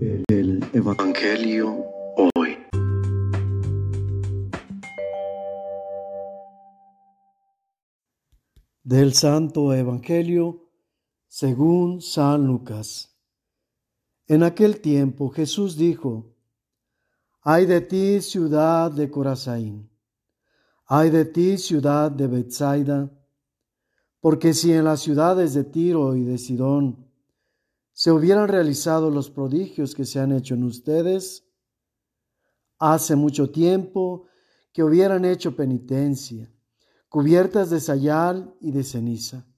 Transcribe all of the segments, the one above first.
El Evangelio hoy. Del Santo Evangelio según San Lucas. En aquel tiempo Jesús dijo, Ay de ti, ciudad de Corazaín, ay de ti, ciudad de Bethsaida, porque si en las ciudades de Tiro y de Sidón se hubieran realizado los prodigios que se han hecho en ustedes, hace mucho tiempo que hubieran hecho penitencia, cubiertas de sayal y de ceniza.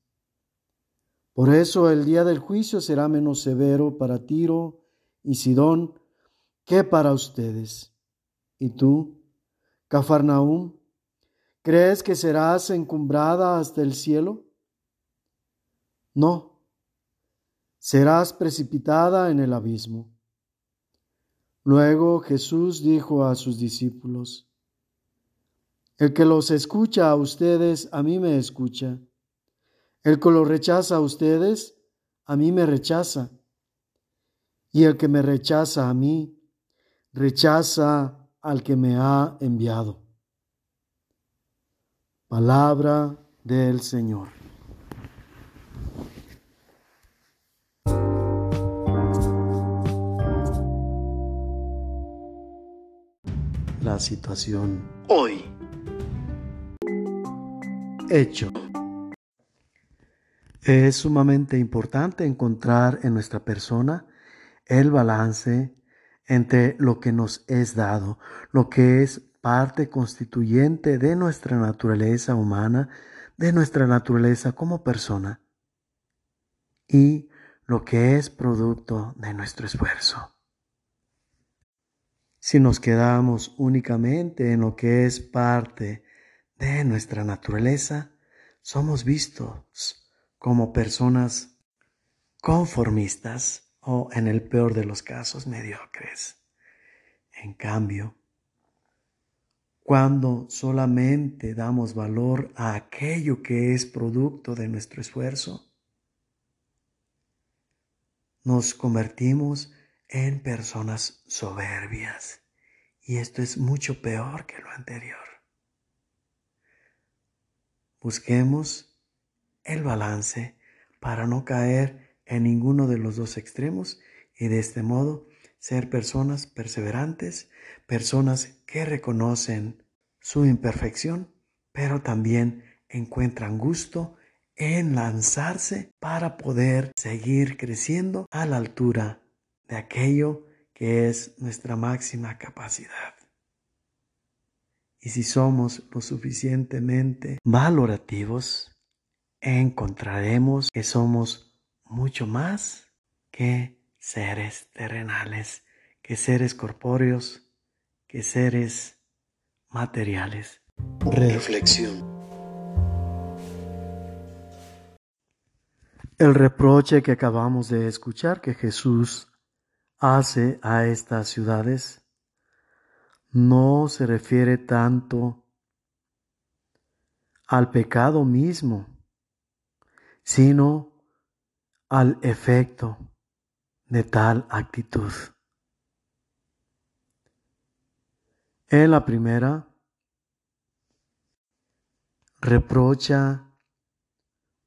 Por eso el día del juicio será menos severo para Tiro y Sidón que para ustedes. ¿Y tú, Cafarnaúm, crees que serás encumbrada hasta el cielo? No serás precipitada en el abismo. Luego Jesús dijo a sus discípulos, El que los escucha a ustedes, a mí me escucha. El que los rechaza a ustedes, a mí me rechaza. Y el que me rechaza a mí, rechaza al que me ha enviado. Palabra del Señor. Situación hoy. Hecho. Es sumamente importante encontrar en nuestra persona el balance entre lo que nos es dado, lo que es parte constituyente de nuestra naturaleza humana, de nuestra naturaleza como persona, y lo que es producto de nuestro esfuerzo. Si nos quedamos únicamente en lo que es parte de nuestra naturaleza, somos vistos como personas conformistas o, en el peor de los casos, mediocres. En cambio, cuando solamente damos valor a aquello que es producto de nuestro esfuerzo, nos convertimos en personas soberbias. Y esto es mucho peor que lo anterior. Busquemos el balance para no caer en ninguno de los dos extremos y de este modo ser personas perseverantes, personas que reconocen su imperfección, pero también encuentran gusto en lanzarse para poder seguir creciendo a la altura de aquello que es nuestra máxima capacidad. Y si somos lo suficientemente valorativos, encontraremos que somos mucho más que seres terrenales, que seres corpóreos, que seres materiales. Reflexión. El reproche que acabamos de escuchar que Jesús hace a estas ciudades no se refiere tanto al pecado mismo, sino al efecto de tal actitud. En la primera, reprocha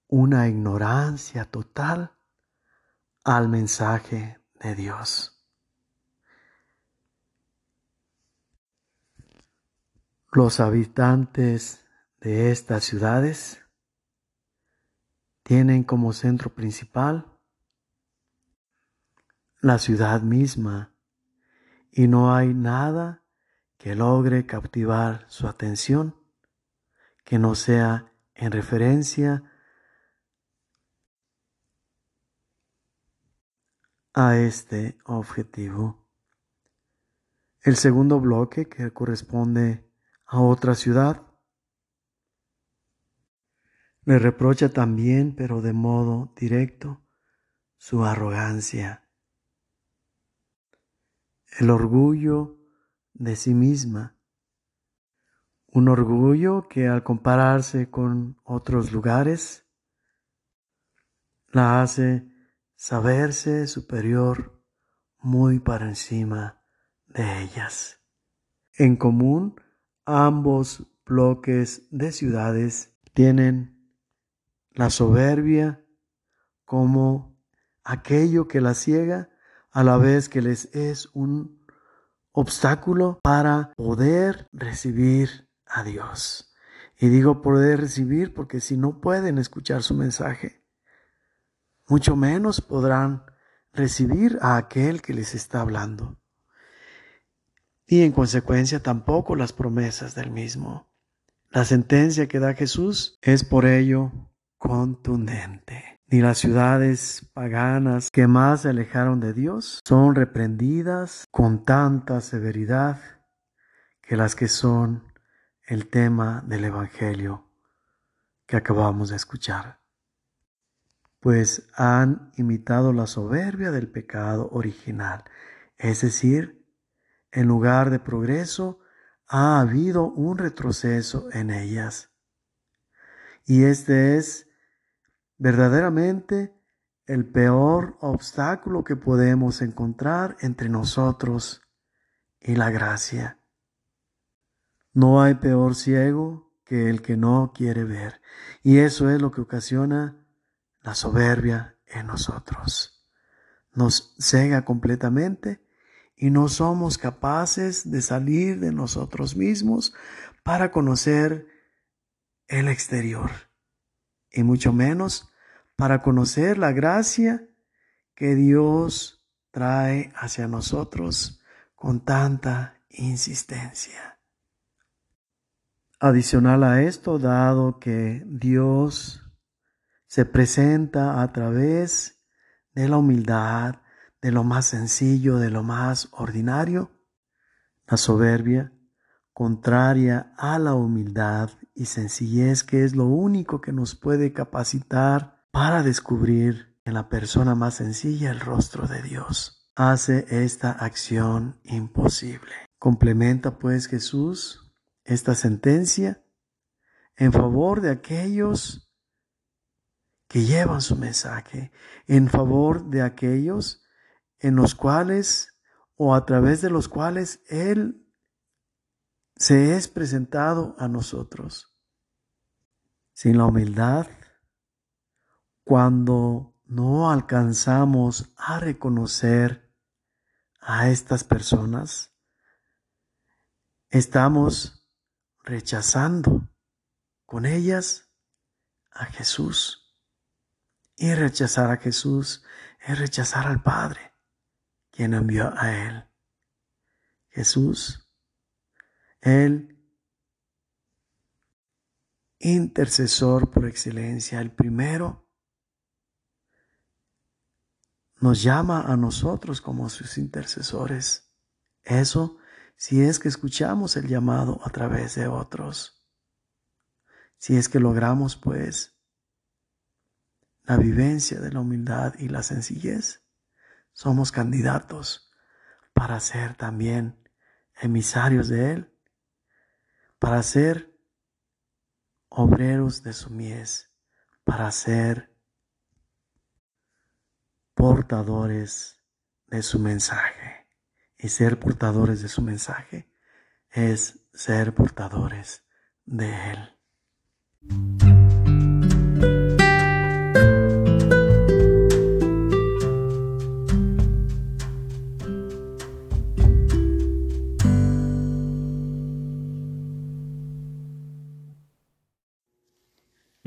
una ignorancia total al mensaje de Dios. Los habitantes de estas ciudades tienen como centro principal la ciudad misma y no hay nada que logre captivar su atención que no sea en referencia a este objetivo. El segundo bloque que corresponde a otra ciudad. Le reprocha también, pero de modo directo, su arrogancia, el orgullo de sí misma, un orgullo que al compararse con otros lugares la hace saberse superior muy para encima de ellas. En común, ambos bloques de ciudades tienen la soberbia como aquello que la ciega a la vez que les es un obstáculo para poder recibir a Dios. Y digo poder recibir porque si no pueden escuchar su mensaje, mucho menos podrán recibir a aquel que les está hablando. Y en consecuencia tampoco las promesas del mismo. La sentencia que da Jesús es por ello contundente. Ni las ciudades paganas que más se alejaron de Dios son reprendidas con tanta severidad que las que son el tema del Evangelio que acabamos de escuchar. Pues han imitado la soberbia del pecado original, es decir, en lugar de progreso, ha habido un retroceso en ellas. Y este es verdaderamente el peor obstáculo que podemos encontrar entre nosotros y la gracia. No hay peor ciego que el que no quiere ver, y eso es lo que ocasiona la soberbia en nosotros. Nos cega completamente y no somos capaces de salir de nosotros mismos para conocer el exterior y mucho menos para conocer la gracia que Dios trae hacia nosotros con tanta insistencia. Adicional a esto, dado que Dios se presenta a través de la humildad, de lo más sencillo, de lo más ordinario, la soberbia contraria a la humildad y sencillez que es lo único que nos puede capacitar para descubrir en la persona más sencilla el rostro de Dios. Hace esta acción imposible. Complementa pues Jesús esta sentencia en favor de aquellos que llevan su mensaje, en favor de aquellos en los cuales o a través de los cuales Él se es presentado a nosotros. Sin la humildad, cuando no alcanzamos a reconocer a estas personas, estamos rechazando con ellas a Jesús. Y rechazar a Jesús es rechazar al Padre, quien envió a Él. Jesús el intercesor por excelencia, el primero, nos llama a nosotros como sus intercesores. Eso si es que escuchamos el llamado a través de otros. Si es que logramos, pues, la vivencia de la humildad y la sencillez, somos candidatos para ser también emisarios de Él para ser obreros de su mies, para ser portadores de su mensaje. Y ser portadores de su mensaje es ser portadores de Él.